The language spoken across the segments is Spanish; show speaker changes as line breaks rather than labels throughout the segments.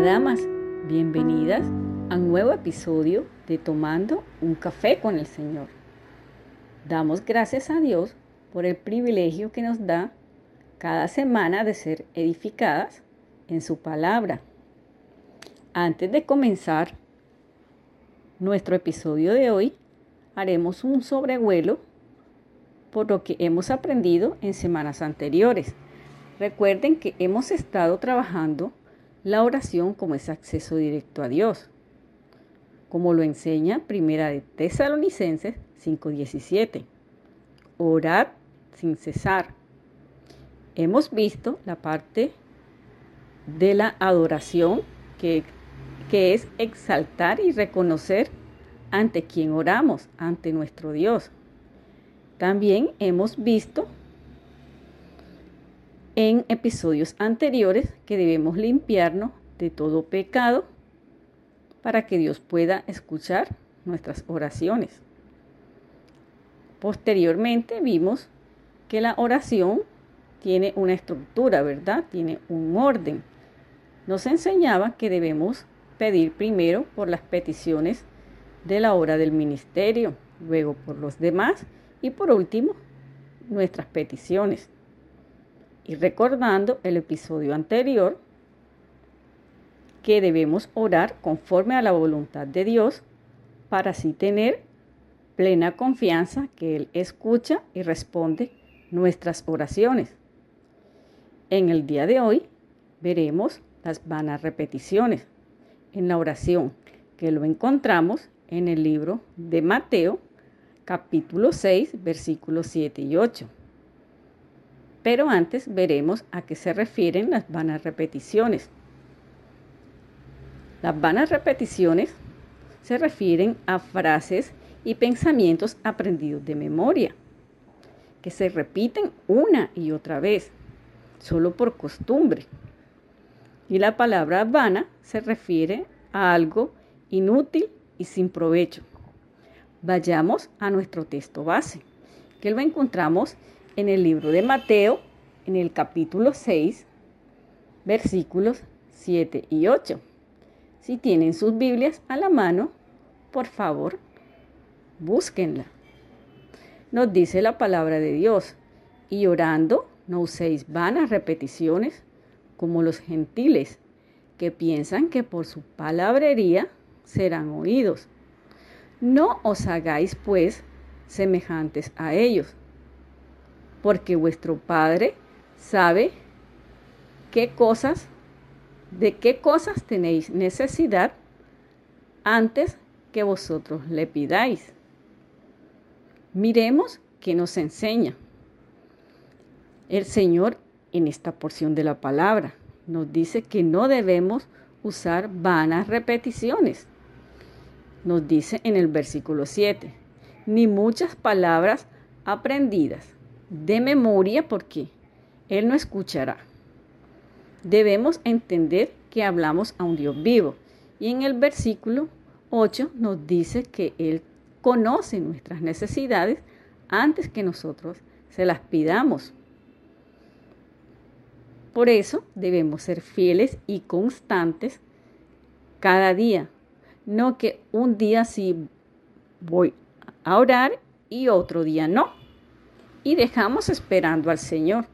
Damas, bienvenidas a un nuevo episodio de Tomando un café con el Señor. Damos gracias a Dios por el privilegio que nos da cada semana de ser edificadas en su palabra. Antes de comenzar nuestro episodio de hoy, haremos un sobrevuelo por lo que hemos aprendido en semanas anteriores. Recuerden que hemos estado trabajando la oración como ese acceso directo a Dios, como lo enseña Primera de Tesalonicenses 5:17. Orad sin cesar. Hemos visto la parte de la adoración que, que es exaltar y reconocer ante quien oramos, ante nuestro Dios. También hemos visto en episodios anteriores que debemos limpiarnos de todo pecado para que Dios pueda escuchar nuestras oraciones. Posteriormente vimos que la oración tiene una estructura, ¿verdad? Tiene un orden. Nos enseñaba que debemos pedir primero por las peticiones de la hora del ministerio, luego por los demás y por último nuestras peticiones. Y recordando el episodio anterior, que debemos orar conforme a la voluntad de Dios para así tener plena confianza que Él escucha y responde nuestras oraciones. En el día de hoy veremos las vanas repeticiones en la oración, que lo encontramos en el libro de Mateo, capítulo 6, versículos 7 y 8. Pero antes veremos a qué se refieren las vanas repeticiones. Las vanas repeticiones se refieren a frases y pensamientos aprendidos de memoria, que se repiten una y otra vez, solo por costumbre. Y la palabra vana se refiere a algo inútil y sin provecho. Vayamos a nuestro texto base, que lo encontramos en el libro de Mateo, en el capítulo 6, versículos 7 y 8. Si tienen sus Biblias a la mano, por favor, búsquenla. Nos dice la palabra de Dios, y orando no uséis vanas repeticiones como los gentiles, que piensan que por su palabrería serán oídos. No os hagáis, pues, semejantes a ellos porque vuestro Padre sabe qué cosas, de qué cosas tenéis necesidad antes que vosotros le pidáis. Miremos qué nos enseña el Señor en esta porción de la palabra. Nos dice que no debemos usar vanas repeticiones. Nos dice en el versículo 7, ni muchas palabras aprendidas de memoria porque Él no escuchará. Debemos entender que hablamos a un Dios vivo. Y en el versículo 8 nos dice que Él conoce nuestras necesidades antes que nosotros se las pidamos. Por eso debemos ser fieles y constantes cada día. No que un día sí voy a orar y otro día no y dejamos esperando al Señor.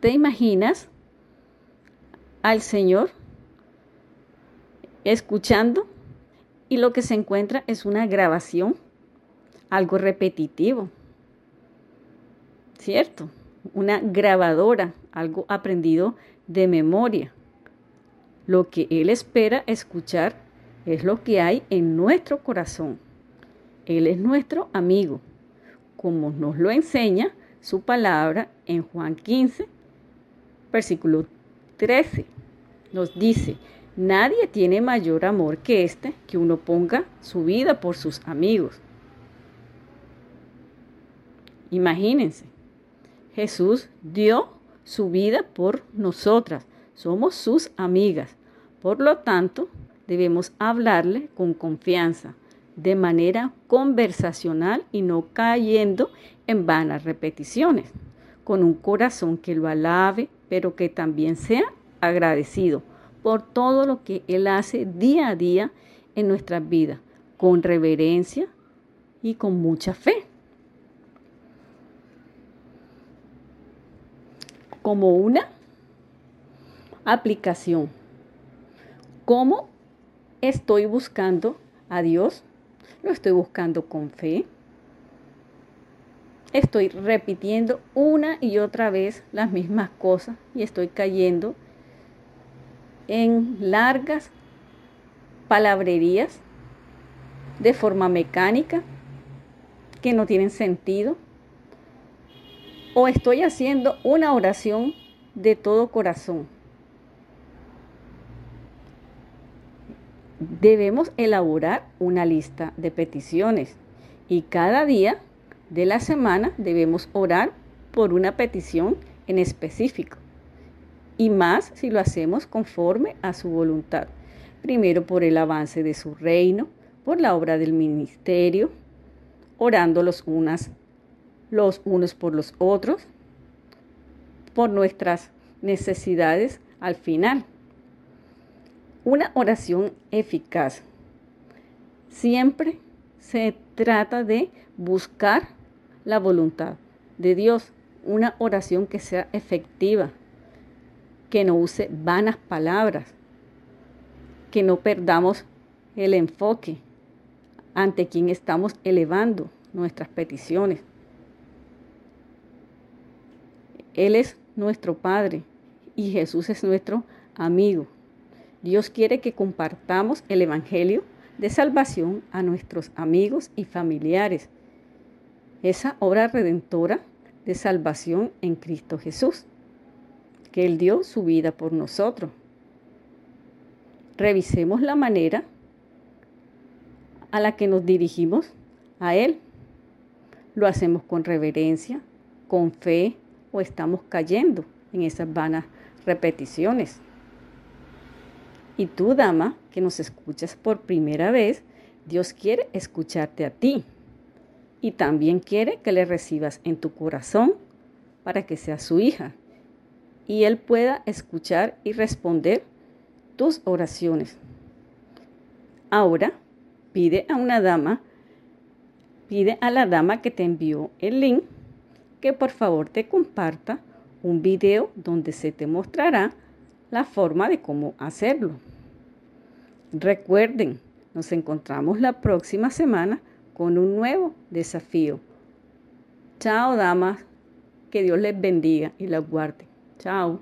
¿Te imaginas al Señor escuchando y lo que se encuentra es una grabación, algo repetitivo? ¿Cierto? Una grabadora, algo aprendido de memoria. Lo que Él espera escuchar es lo que hay en nuestro corazón. Él es nuestro amigo como nos lo enseña su palabra en Juan 15, versículo 13. Nos dice, nadie tiene mayor amor que este, que uno ponga su vida por sus amigos. Imagínense, Jesús dio su vida por nosotras, somos sus amigas. Por lo tanto, debemos hablarle con confianza, de manera conversacional y no cayendo en vanas repeticiones, con un corazón que lo alabe, pero que también sea agradecido por todo lo que Él hace día a día en nuestras vidas, con reverencia y con mucha fe. Como una aplicación. ¿Cómo estoy buscando a Dios? Lo estoy buscando con fe. Estoy repitiendo una y otra vez las mismas cosas y estoy cayendo en largas palabrerías de forma mecánica que no tienen sentido. O estoy haciendo una oración de todo corazón. Debemos elaborar una lista de peticiones y cada día de la semana debemos orar por una petición en específico y más si lo hacemos conforme a su voluntad. Primero por el avance de su reino, por la obra del ministerio, orando los, unas, los unos por los otros, por nuestras necesidades al final. Una oración eficaz. Siempre se trata de buscar la voluntad de Dios, una oración que sea efectiva, que no use vanas palabras, que no perdamos el enfoque ante quien estamos elevando nuestras peticiones. Él es nuestro Padre y Jesús es nuestro amigo. Dios quiere que compartamos el Evangelio de salvación a nuestros amigos y familiares. Esa obra redentora de salvación en Cristo Jesús que Él dio su vida por nosotros. Revisemos la manera a la que nos dirigimos a Él. ¿Lo hacemos con reverencia, con fe o estamos cayendo en esas vanas repeticiones? Y tú, dama, que nos escuchas por primera vez, Dios quiere escucharte a ti y también quiere que le recibas en tu corazón para que seas su hija y Él pueda escuchar y responder tus oraciones. Ahora, pide a una dama, pide a la dama que te envió el link que por favor te comparta un video donde se te mostrará la forma de cómo hacerlo. Recuerden, nos encontramos la próxima semana con un nuevo desafío. Chao, damas. Que Dios les bendiga y las guarde. Chao.